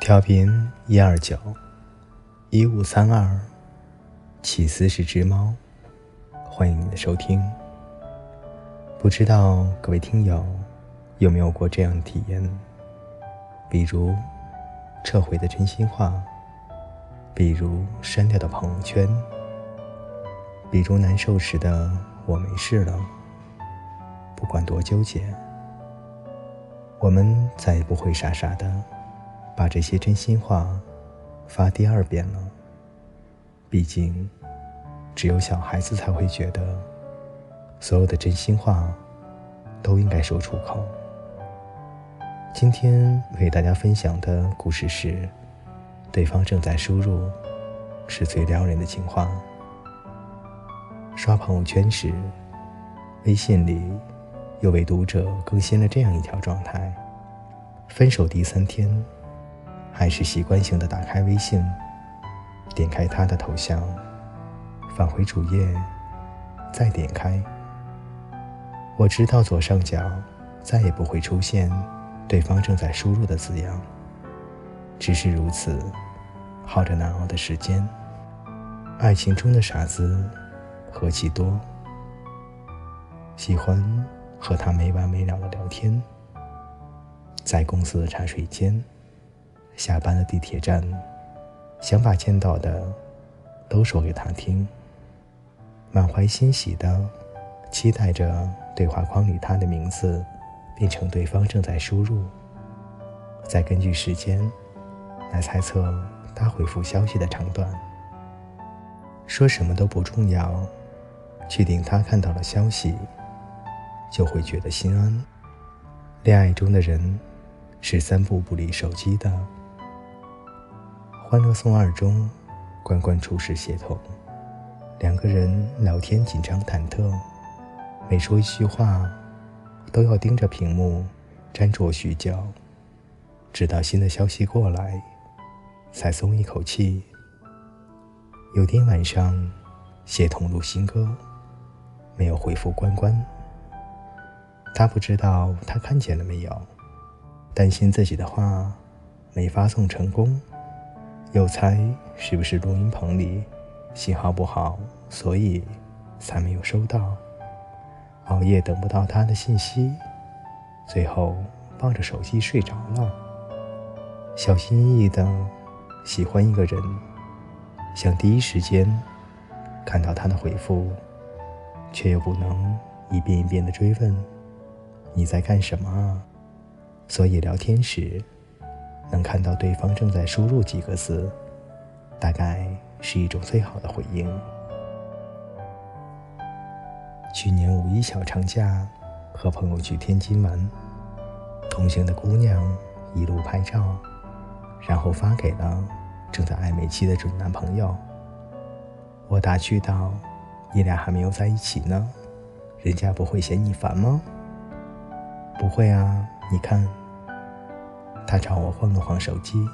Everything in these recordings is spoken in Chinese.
调频一二九一五三二，起司是只猫，欢迎你的收听。不知道各位听友有没有过这样的体验？比如撤回的真心话，比如删掉的朋友圈，比如难受时的我没事了。不管多纠结，我们再也不会傻傻的把这些真心话发第二遍了。毕竟，只有小孩子才会觉得，所有的真心话都应该说出口。今天为大家分享的故事是：对方正在输入，是最撩人的情话。刷朋友圈时，微信里有位读者更新了这样一条状态：分手第三天，还是习惯性的打开微信，点开他的头像，返回主页，再点开。我知道左上角再也不会出现。对方正在输入的字样，只是如此，耗着难熬的时间。爱情中的傻子何其多，喜欢和他没完没了的聊天，在公司的茶水间，下班的地铁站，想把见到的都说给他听，满怀欣喜的期待着对话框里他的名字。变成对方正在输入，再根据时间来猜测他回复消息的长短。说什么都不重要，确定他看到了消息，就会觉得心安。恋爱中的人是三步不离手机的。欢乐颂二中，关关出事协同，两个人聊天紧张忐忑，每说一句话。都要盯着屏幕，粘着许久，直到新的消息过来，才松一口气。有天晚上，协同录新歌，没有回复关关。他不知道他看见了没有，担心自己的话没发送成功，又猜是不是录音棚里信号不好，所以才没有收到。熬夜等不到他的信息，最后抱着手机睡着了。小心翼翼的喜欢一个人，想第一时间看到他的回复，却又不能一遍一遍的追问你在干什么。所以聊天时能看到对方正在输入几个字，大概是一种最好的回应。去年五一小长假，和朋友去天津玩，同行的姑娘一路拍照，然后发给了正在暧昧期的准男朋友。我打趣道：“你俩还没有在一起呢，人家不会嫌你烦吗？”“不会啊，你看。”他朝我晃了晃手机，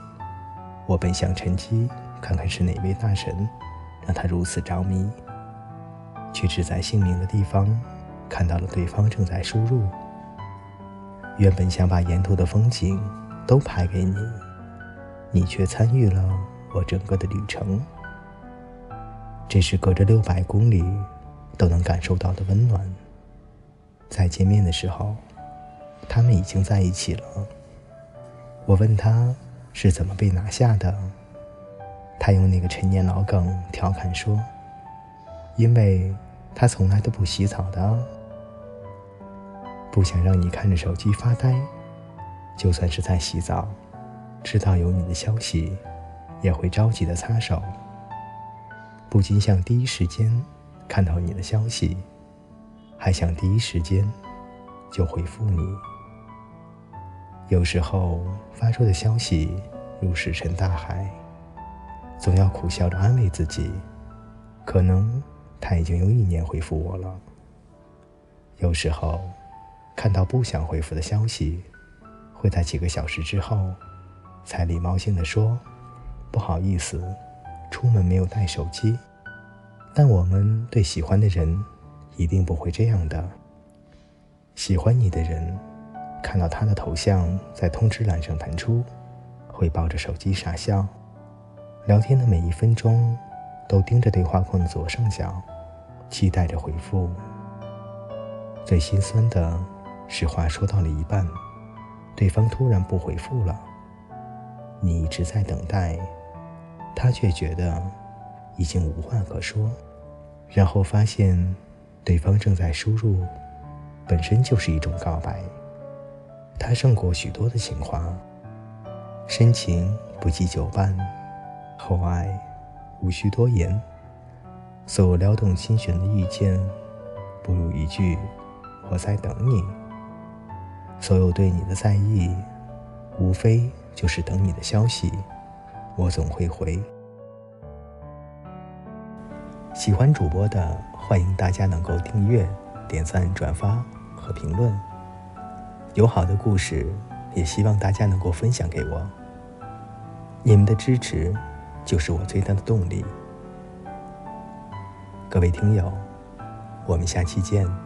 我本想趁机看看是哪位大神，让他如此着迷。却只在姓名的地方看到了对方正在输入。原本想把沿途的风景都拍给你，你却参与了我整个的旅程。这是隔着六百公里都能感受到的温暖。再见面的时候，他们已经在一起了。我问他是怎么被拿下的，他用那个陈年老梗调侃说：“因为。”他从来都不洗澡的，不想让你看着手机发呆。就算是在洗澡，知道有你的消息，也会着急的擦手。不仅想第一时间看到你的消息，还想第一时间就回复你。有时候发出的消息如石沉大海，总要苦笑着安慰自己，可能。他已经用一年回复我了。有时候，看到不想回复的消息，会在几个小时之后，才礼貌性的说：“不好意思，出门没有带手机。”但我们对喜欢的人，一定不会这样的。喜欢你的人，看到他的头像在通知栏上弹出，会抱着手机傻笑，聊天的每一分钟都盯着对话框的左上角，期待着回复。最心酸的是，话说到了一半，对方突然不回复了，你一直在等待，他却觉得已经无话可说，然后发现对方正在输入，本身就是一种告白。他胜过许多的情话。深情不计久伴，厚爱无需多言。所有撩动心弦的遇见，不如一句“我在等你”。所有对你的在意，无非就是等你的消息，我总会回。喜欢主播的，欢迎大家能够订阅、点赞、转发和评论。有好的故事。也希望大家能够分享给我，你们的支持就是我最大的动力。各位听友，我们下期见。